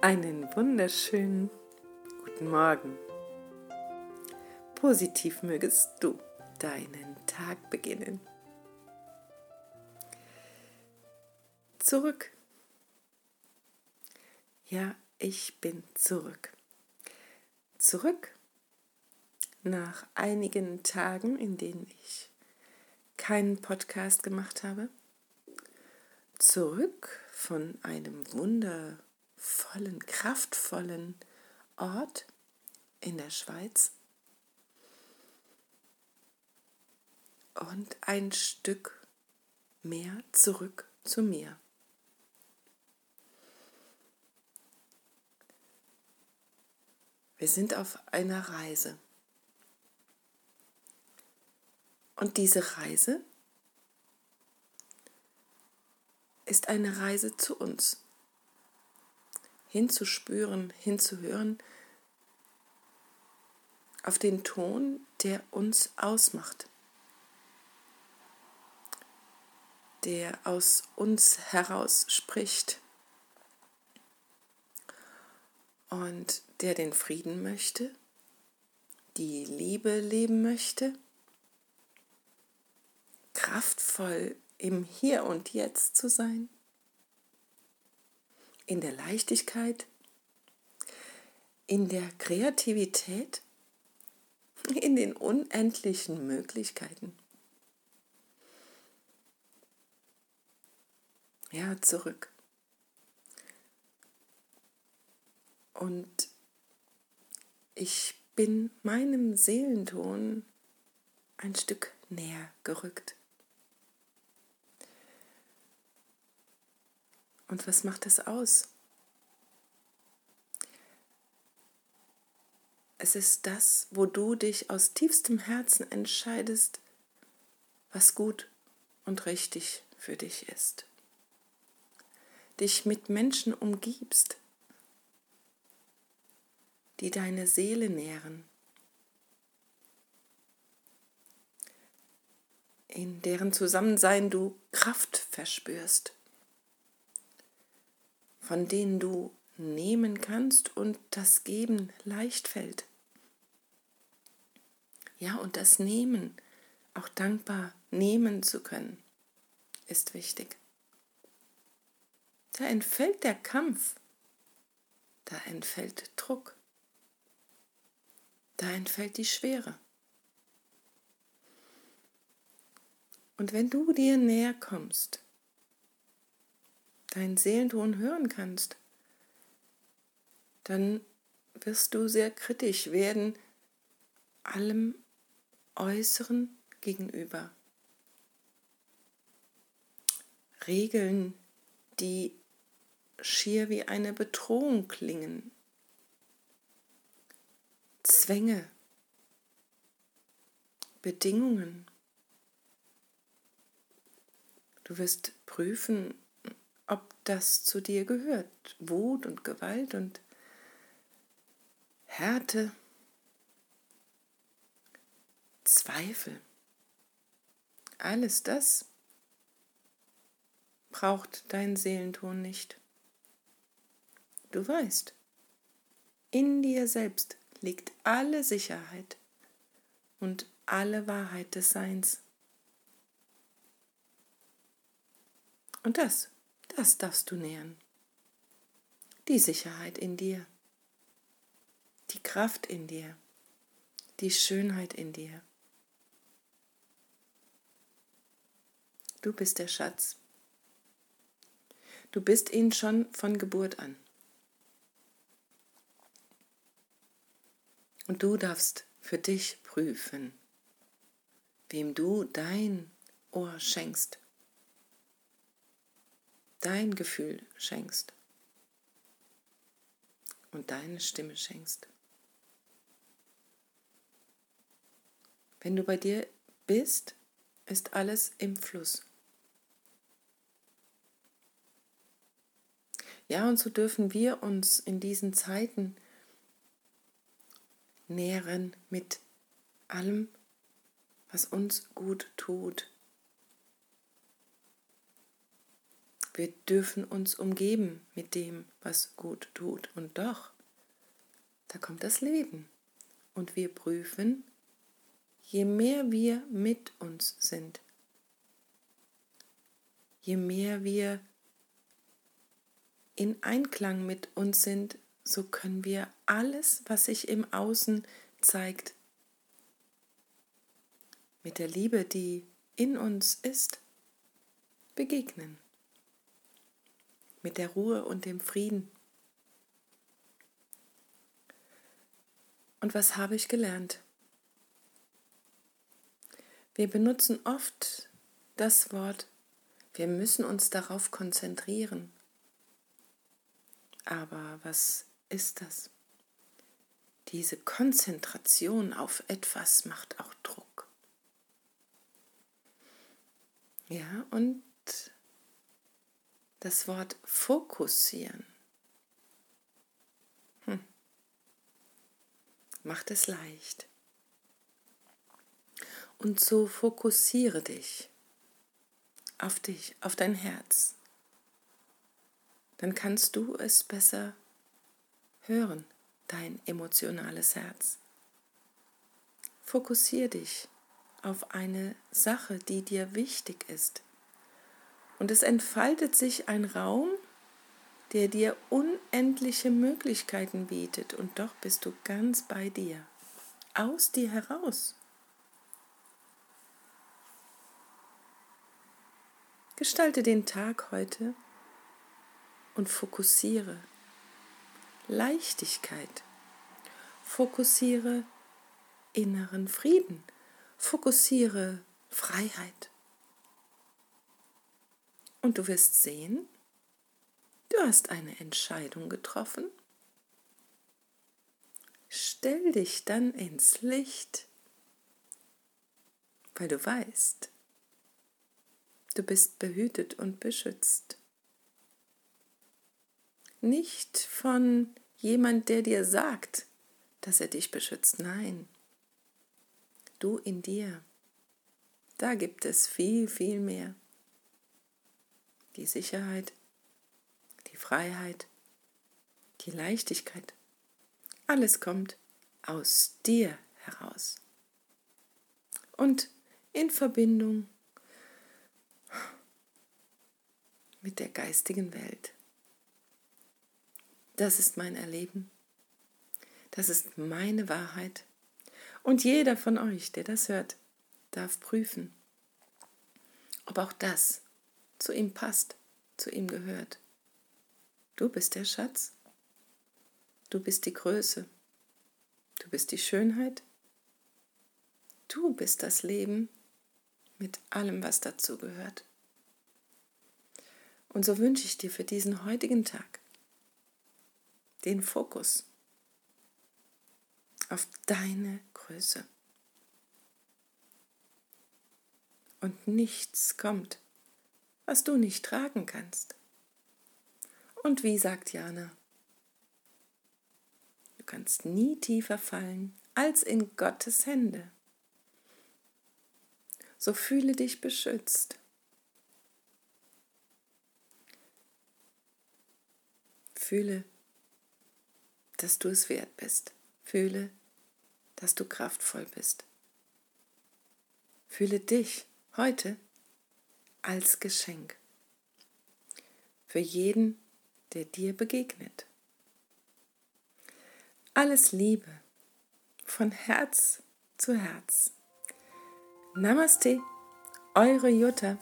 Einen wunderschönen guten Morgen. Positiv mögest du deinen Tag beginnen. Zurück. Ja, ich bin zurück. Zurück nach einigen Tagen, in denen ich keinen Podcast gemacht habe. Zurück von einem Wunder vollen, kraftvollen Ort in der Schweiz und ein Stück mehr zurück zu mir. Wir sind auf einer Reise. Und diese Reise ist eine Reise zu uns hinzuspüren, hinzuhören auf den Ton, der uns ausmacht, der aus uns heraus spricht. Und der den Frieden möchte, die Liebe leben möchte, kraftvoll im Hier und Jetzt zu sein in der Leichtigkeit, in der Kreativität, in den unendlichen Möglichkeiten. Ja, zurück. Und ich bin meinem Seelenton ein Stück näher gerückt. Und was macht es aus? Es ist das, wo du dich aus tiefstem Herzen entscheidest, was gut und richtig für dich ist. Dich mit Menschen umgibst, die deine Seele nähren, in deren Zusammensein du Kraft verspürst von denen du nehmen kannst und das Geben leicht fällt. Ja, und das Nehmen, auch dankbar nehmen zu können, ist wichtig. Da entfällt der Kampf, da entfällt Druck, da entfällt die Schwere. Und wenn du dir näher kommst, deinen Seelenton hören kannst, dann wirst du sehr kritisch werden allem Äußeren gegenüber. Regeln, die schier wie eine Bedrohung klingen. Zwänge, Bedingungen. Du wirst prüfen, ob das zu dir gehört. Wut und Gewalt und Härte, Zweifel. Alles das braucht dein Seelenton nicht. Du weißt, in dir selbst liegt alle Sicherheit und alle Wahrheit des Seins. Und das das darfst du nähern. Die Sicherheit in dir, die Kraft in dir, die Schönheit in dir. Du bist der Schatz. Du bist ihn schon von Geburt an. Und du darfst für dich prüfen, wem du dein Ohr schenkst dein Gefühl schenkst und deine Stimme schenkst. Wenn du bei dir bist, ist alles im Fluss. Ja, und so dürfen wir uns in diesen Zeiten nähren mit allem, was uns gut tut, Wir dürfen uns umgeben mit dem, was gut tut. Und doch, da kommt das Leben. Und wir prüfen, je mehr wir mit uns sind, je mehr wir in Einklang mit uns sind, so können wir alles, was sich im Außen zeigt, mit der Liebe, die in uns ist, begegnen. Mit der Ruhe und dem Frieden. Und was habe ich gelernt? Wir benutzen oft das Wort, wir müssen uns darauf konzentrieren. Aber was ist das? Diese Konzentration auf etwas macht auch Druck. Ja, und das Wort fokussieren hm, macht es leicht. Und so fokussiere dich auf dich, auf dein Herz. Dann kannst du es besser hören, dein emotionales Herz. Fokussiere dich auf eine Sache, die dir wichtig ist. Und es entfaltet sich ein Raum, der dir unendliche Möglichkeiten bietet und doch bist du ganz bei dir, aus dir heraus. Gestalte den Tag heute und fokussiere Leichtigkeit, fokussiere inneren Frieden, fokussiere Freiheit. Und du wirst sehen, du hast eine Entscheidung getroffen. Stell dich dann ins Licht, weil du weißt, Du bist behütet und beschützt. Nicht von jemand, der dir sagt, dass er dich beschützt. Nein, du in dir. Da gibt es viel, viel mehr. Die Sicherheit, die Freiheit, die Leichtigkeit. Alles kommt aus dir heraus. Und in Verbindung mit der geistigen Welt. Das ist mein Erleben. Das ist meine Wahrheit. Und jeder von euch, der das hört, darf prüfen, ob auch das zu ihm passt, zu ihm gehört. Du bist der Schatz. Du bist die Größe. Du bist die Schönheit. Du bist das Leben mit allem, was dazu gehört. Und so wünsche ich dir für diesen heutigen Tag den Fokus auf deine Größe. Und nichts kommt, was du nicht tragen kannst. Und wie sagt Jana, du kannst nie tiefer fallen als in Gottes Hände. So fühle dich beschützt Fühle, dass du es wert bist. Fühle, dass du kraftvoll bist. Fühle dich heute als Geschenk für jeden, der dir begegnet. Alles Liebe von Herz zu Herz. Namaste, eure Jutta.